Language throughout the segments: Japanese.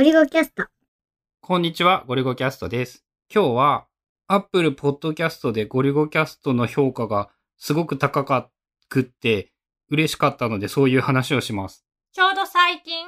ゴリゴキャスト。こんにちは、ゴリゴキャストです。今日は、Apple Podcast でゴリゴキャストの評価がすごく高かくって、嬉しかったので、そういう話をします。ちょうど最近、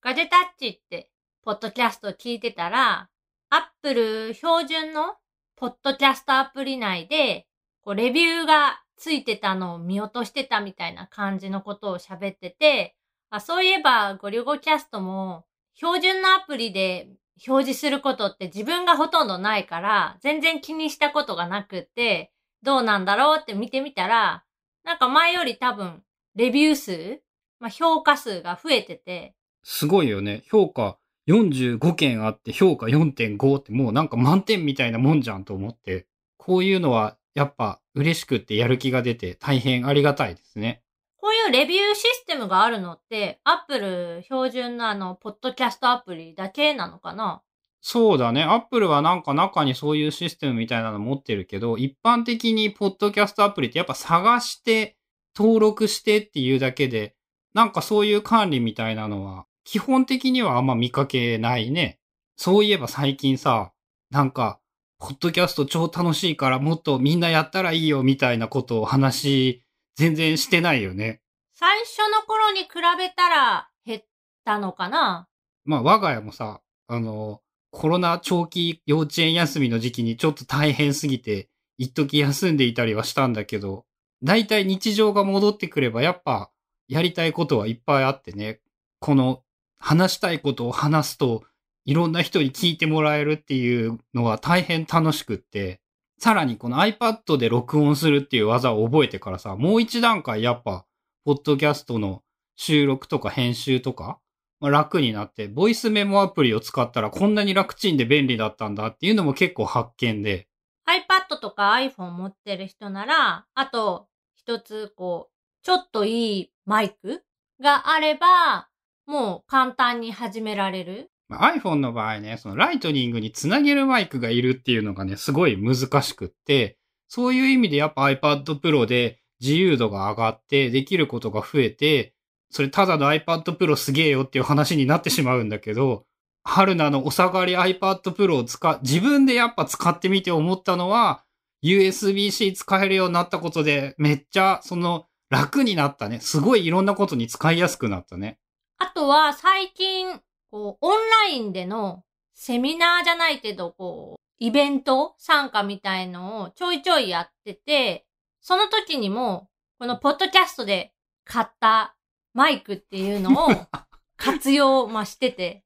ガジェタッチって、ポッドキャスト聞いてたら、アップル標準のポッドキャストアプリ内で、こう、レビューがついてたのを見落としてたみたいな感じのことを喋ってて、あそういえば、ゴリゴキャストも、標準のアプリで表示することって自分がほとんどないから、全然気にしたことがなくて、どうなんだろうって見てみたら、なんか前より多分、レビュー数まあ、評価数が増えてて、すごいよね。評価45件あって評価4.5ってもうなんか満点みたいなもんじゃんと思って、こういうのはやっぱ嬉しくってやる気が出て大変ありがたいですね。こういうレビューシステムがあるのって、アップル標準のあの、ポッドキャストアプリだけなのかな？そうだね。アップルはなんか中にそういうシステムみたいなの持ってるけど、一般的にポッドキャストアプリってやっぱ探して、登録してっていうだけで、なんかそういう管理みたいなのは、基本的にはあんま見かけないね。そういえば最近さ、なんか、ポッドキャスト超楽しいからもっとみんなやったらいいよみたいなことを話、全然してないよね。最初の頃に比べたら減ったのかな？まあ我が家もさ、あの、コロナ長期幼稚園休みの時期にちょっと大変すぎて、一時休んでいたりはしたんだけど、だいたい日常が戻ってくればやっぱやりたいことはいっぱいあってね、この話したいことを話すといろんな人に聞いてもらえるっていうのは大変楽しくって、さらにこの iPad で録音するっていう技を覚えてからさ、もう一段階やっぱ、ポッドキャストの収録とか編集とか、まあ、楽になって、ボイスメモアプリを使ったらこんなに楽ちんで便利だったんだっていうのも結構発見で、iPad とか iPhone 持ってる人なら、あと一つこう、ちょっといいマイクがあれば、もう簡単に始められる。iPhone の場合ね、そのライトニングにつなげるマイクがいるっていうのがね、すごい難しくって、そういう意味でやっぱ iPad Pro で自由度が上がってできることが増えて、それただの iPad Pro すげえよっていう話になってしまうんだけど、春菜のお下がり iPad Pro を使、自分でやっぱ使ってみて思ったのは、USB-C 使えるようになったことで、めっちゃその楽になったね。すごいいろんなことに使いやすくなったね。あとは最近、こう、オンラインでのセミナーじゃないけど、こう、イベント参加みたいのをちょいちょいやってて、その時にも、このポッドキャストで買ったマイクっていうのを 活用、まあ、してて、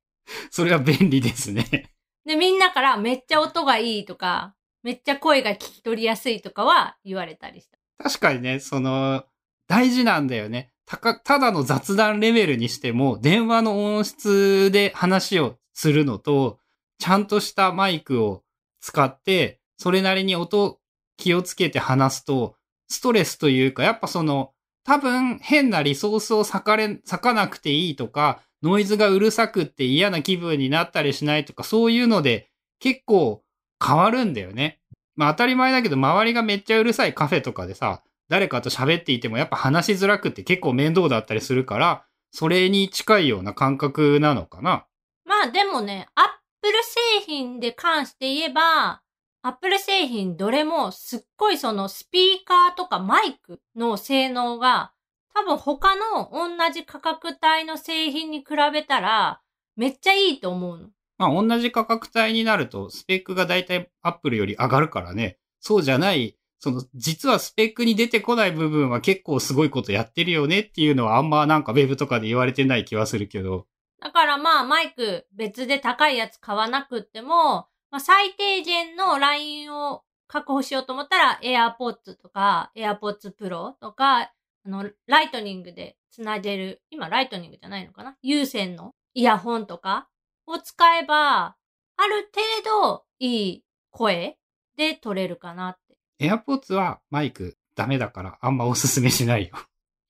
それは便利ですね。で、みんなからめっちゃ音がいいとか、めっちゃ声が聞き取りやすいとかは言われたりした。確かにね、その、大事なんだよね。たか、ただの雑談レベルにしても、電話の音質で話をするのと、ちゃんとしたマイクを使って、それなりに音気をつけて話すと、ストレスというか、やっぱその、多分変なリソースを割かれ、割かなくていいとか、ノイズがうるさくって嫌な気分になったりしないとか、そういうので結構変わるんだよね。まあ当たり前だけど、周りがめっちゃうるさいカフェとかでさ、誰かと喋っていてもやっぱ話しづらくって結構面倒だったりするから、それに近いような感覚なのかな。まあでもね、アップル製品で関して言えば、アップル製品どれもすっごいそのスピーカーとかマイクの性能が多分他の同じ価格帯の製品に比べたらめっちゃいいと思うの。まあ同じ価格帯になるとスペックがだいたいアップルより上がるからね。そうじゃない、その実はスペックに出てこない部分は結構すごいことやってるよねっていうのはあんまなんかウェブとかで言われてない気はするけど。だからまあマイク別で高いやつ買わなくっても、まあ、最低限のラインを確保しようと思ったら AirPods とか AirPods Pro とか、あの、 Lightning でつなげる、今 Lightning じゃないのかな？有線のイヤホンとかを使えば、ある程度いい声で取れるかなっ。AirPods はマイクダメだからあんまおすすめしないよ。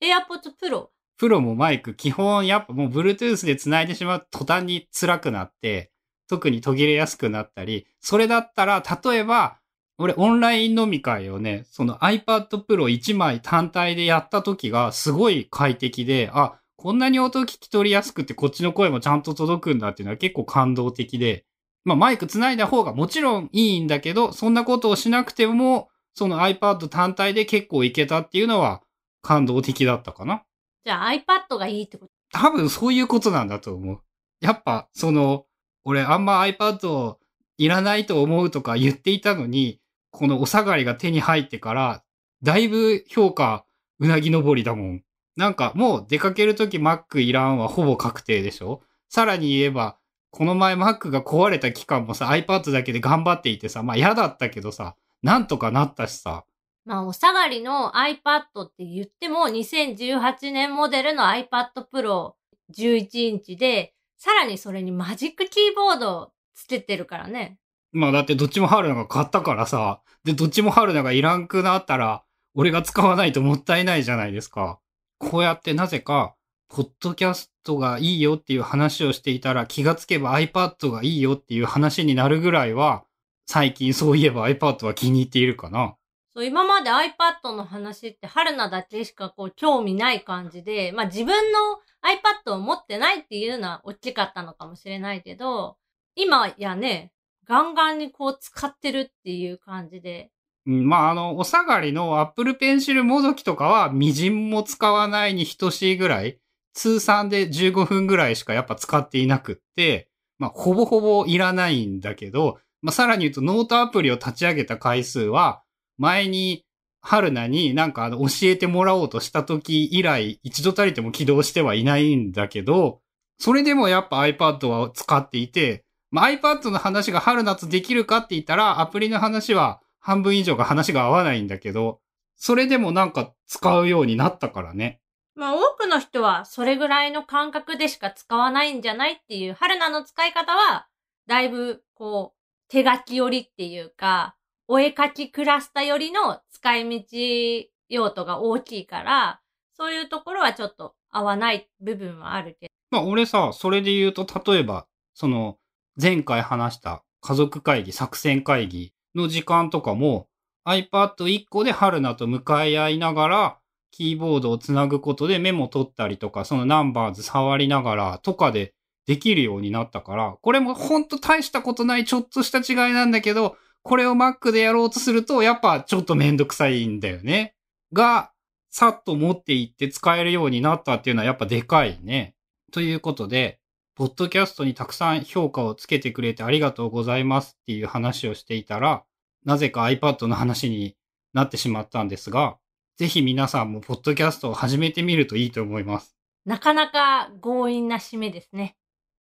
AirPods Pro。プロ？もマイク基本やっぱもう Bluetooth で繋いでしまうと途端に辛くなって、特に途切れやすくなったり、それだったら例えば、俺オンライン飲み会をね、その iPad Pro 1枚単体でやった時がすごい快適で、あ、こんなに音聞き取りやすくてこっちの声もちゃんと届くんだっていうのは結構感動的で、まあマイク繋いだ方がもちろんいいんだけど、そんなことをしなくても、その iPad 単体で結構いけたっていうのは感動的だったかな。じゃあ iPad がいいってこと？多分そういうことなんだと思う。やっぱ、その、俺あんま iPad いらないと思うとか言っていたのに、このお下がりが手に入ってから、だいぶ評価、うなぎ登りだもん。なんかもう出かけるとき Mac いらんはほぼ確定でしょさらに言えば、この前 Mac が壊れた期間もさ、iPad だけで頑張っていてさ、まあ嫌だったけどさ、なんとかなったしさ。まあ、お下がりの iPad って言っても、2018年モデルの iPad Pro 11インチで、さらにそれにマジックキーボードつけてるからね。まあだってどっちも春菜が買ったからさ、で、どっちも春菜がいらんくなったら、俺が使わないともったいないじゃないですか。こうやってなぜか、ポッドキャストがいいよっていう話をしていたら気がつけば iPad がいいよっていう話になるぐらいは、最近そういえば iPad は気に入っているかな？そう、今まで iPad の話って春菜だけしかこう興味ない感じで、まあ自分の iPad を持ってないっていうのは大きかったのかもしれないけど、今やね、ガンガンにこう使ってるっていう感じで。うん、まあ、あの、お下がりの Apple Pencil もどきとかは、みじんも使わないに等しいぐらい、通算で15分ぐらいしかやっぱ使っていなくって、まあ、ほぼほぼいらないんだけど、まあ、さらに言うとノートアプリを立ち上げた回数は、前に、春菜になんかあの教えてもらおうとした時以来、一度たりとも起動してはいないんだけど、それでもやっぱ iPad は使っていて、まあ、iPad の話が春夏できるかって言ったら、アプリの話は半分以上が話が合わないんだけど、それでもなんか使うようになったからね。まあ多くの人はそれぐらいの感覚でしか使わないんじゃないっていう、春菜の使い方は、だいぶこう、手書き寄りっていうか、お絵描きクラスタよりの使い道用途が大きいから、そういうところはちょっと合わない部分はあるけど。まあ俺さ、それで言うと、例えば、その、前回話した家族会議、作戦会議の時間とかも iPad1 個で春菜と向かい合いながらキーボードをつなぐことでメモ取ったりとか、そのナンバーズ触りながらとかでできるようになったから、これもほんと大したことないちょっとした違いなんだけど、これを Mac でやろうとすると、やっぱちょっとめんどくさいんだよね。が、さっと持っていって使えるようになったっていうのはやっぱでかいね。ということで、ポッドキャストにたくさん評価をつけてくれてありがとうございますっていう話をしていたら、なぜか iPad の話になってしまったんですが、ぜひ皆さんもポッドキャストを始めてみるといいと思います。なかなか強引な締めですね。